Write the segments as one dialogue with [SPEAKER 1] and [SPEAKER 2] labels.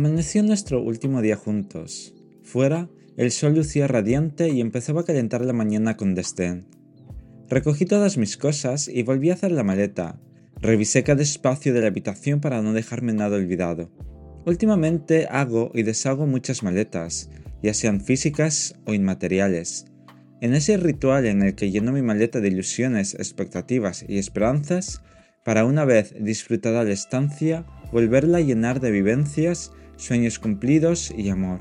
[SPEAKER 1] Pareció nuestro último día juntos. Fuera, el sol lucía radiante y empezaba a calentar la mañana con desdén. Recogí todas mis cosas y volví a hacer la maleta. Revisé cada espacio de la habitación para no dejarme nada olvidado. Últimamente hago y deshago muchas maletas, ya sean físicas o inmateriales. En ese ritual en el que lleno mi maleta de ilusiones, expectativas y esperanzas, para una vez disfrutada la estancia, volverla a llenar de vivencias, sueños cumplidos y amor.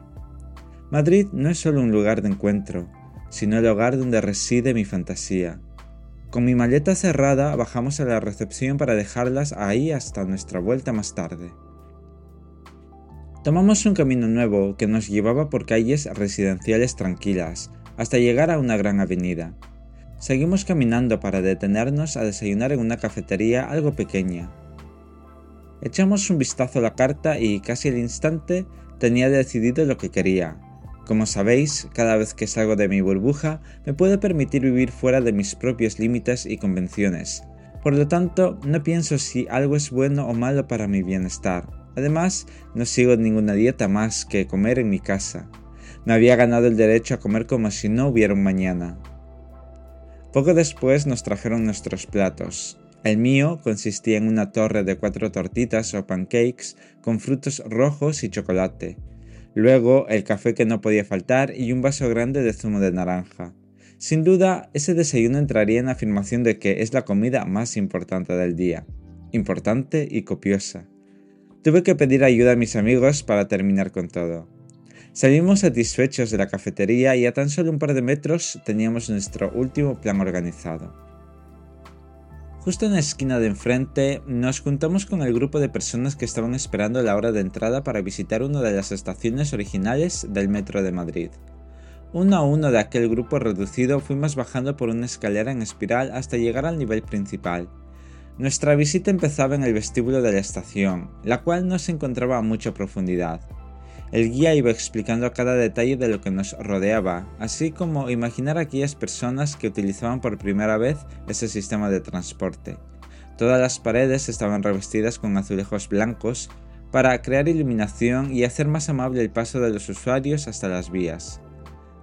[SPEAKER 1] Madrid no es solo un lugar de encuentro, sino el hogar donde reside mi fantasía. Con mi maleta cerrada bajamos a la recepción para dejarlas ahí hasta nuestra vuelta más tarde. Tomamos un camino nuevo que nos llevaba por calles residenciales tranquilas, hasta llegar a una gran avenida. Seguimos caminando para detenernos a desayunar en una cafetería algo pequeña. Echamos un vistazo a la carta y casi al instante tenía decidido lo que quería, como sabéis, cada vez que salgo de mi burbuja me puedo permitir vivir fuera de mis propios límites y convenciones. Por lo tanto, no pienso si algo es bueno o malo para mi bienestar. Además, no sigo ninguna dieta más que comer en mi casa. Me había ganado el derecho a comer como si no hubiera un mañana. Poco después nos trajeron nuestros platos. El mío consistía en una torre de cuatro tortitas o pancakes con frutos rojos y chocolate luego el café que no podía faltar y un vaso grande de zumo de naranja. Sin duda, ese desayuno entraría en afirmación de que es la comida más importante del día, importante y copiosa. Tuve que pedir ayuda a mis amigos para terminar con todo. Salimos satisfechos de la cafetería y a tan solo un par de metros teníamos nuestro último plan organizado. Justo en la esquina de enfrente nos juntamos con el grupo de personas que estaban esperando la hora de entrada para visitar una de las estaciones originales del metro de Madrid. Uno a uno de aquel grupo reducido fuimos bajando por una escalera en espiral hasta llegar al nivel principal. Nuestra visita empezaba en el vestíbulo de la estación, la cual no se encontraba a mucha profundidad. El guía iba explicando cada detalle de lo que nos rodeaba, así como imaginar aquellas personas que utilizaban por primera vez ese sistema de transporte. Todas las paredes estaban revestidas con azulejos blancos para crear iluminación y hacer más amable el paso de los usuarios hasta las vías.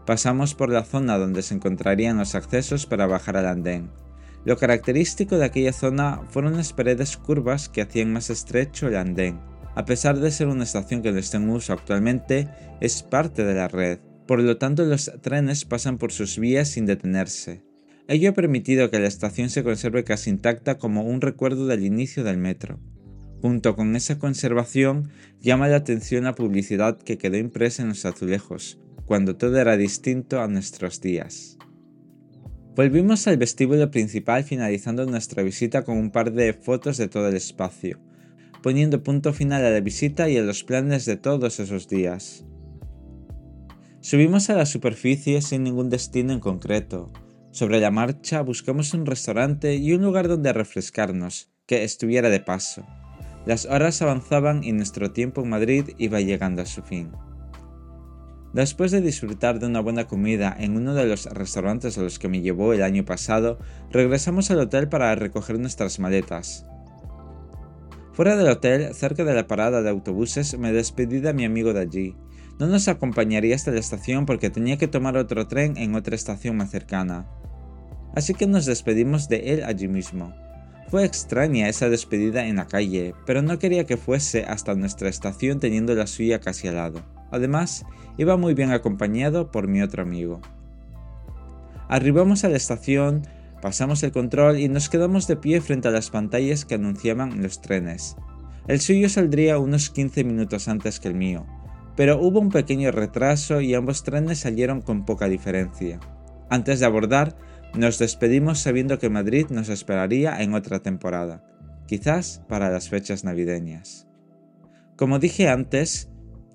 [SPEAKER 1] Pasamos por la zona donde se encontrarían los accesos para bajar al andén. Lo característico de aquella zona fueron las paredes curvas que hacían más estrecho el andén a pesar de ser una estación que no está en uso actualmente, es parte de la red, por lo tanto los trenes pasan por sus vías sin detenerse. Ello ha permitido que la estación se conserve casi intacta como un recuerdo del inicio del metro. Junto con esa conservación, llama la atención la publicidad que quedó impresa en los azulejos, cuando todo era distinto a nuestros días. Volvimos al vestíbulo principal finalizando nuestra visita con un par de fotos de todo el espacio, poniendo punto final a la visita y a los planes de todos esos días. Subimos a la superficie sin ningún destino en concreto. Sobre la marcha buscamos un restaurante y un lugar donde refrescarnos, que estuviera de paso. Las horas avanzaban y nuestro tiempo en Madrid iba llegando a su fin. Después de disfrutar de una buena comida en uno de los restaurantes a los que me llevó el año pasado, regresamos al hotel para recoger nuestras maletas. Fuera del hotel, cerca de la parada de autobuses, me despedí de mi amigo de allí. No nos acompañaría hasta la estación porque tenía que tomar otro tren en otra estación más cercana. Así que nos despedimos de él allí mismo. Fue extraña esa despedida en la calle, pero no quería que fuese hasta nuestra estación teniendo la suya casi al lado. Además, iba muy bien acompañado por mi otro amigo. Arribamos a la estación, Pasamos el control y nos quedamos de pie frente a las pantallas que anunciaban los trenes. El suyo saldría unos 15 minutos antes que el mío, pero hubo un pequeño retraso y ambos trenes salieron con poca diferencia. Antes de abordar, nos despedimos sabiendo que Madrid nos esperaría en otra temporada, quizás para las fechas navideñas. Como dije antes,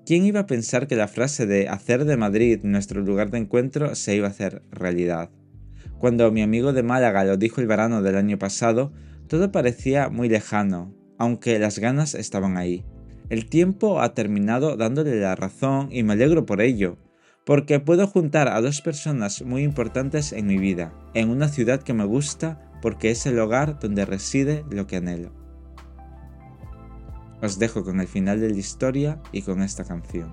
[SPEAKER 1] ¿quién iba a pensar que la frase de hacer de Madrid nuestro lugar de encuentro se iba a hacer realidad? Cuando mi amigo de Málaga lo dijo el verano del año pasado, todo parecía muy lejano, aunque las ganas estaban ahí. El tiempo ha terminado dándole la razón y me alegro por ello, porque puedo juntar a dos personas muy importantes en mi vida, en una ciudad que me gusta porque es el hogar donde reside lo que anhelo. Os dejo con el final de la historia y con esta canción.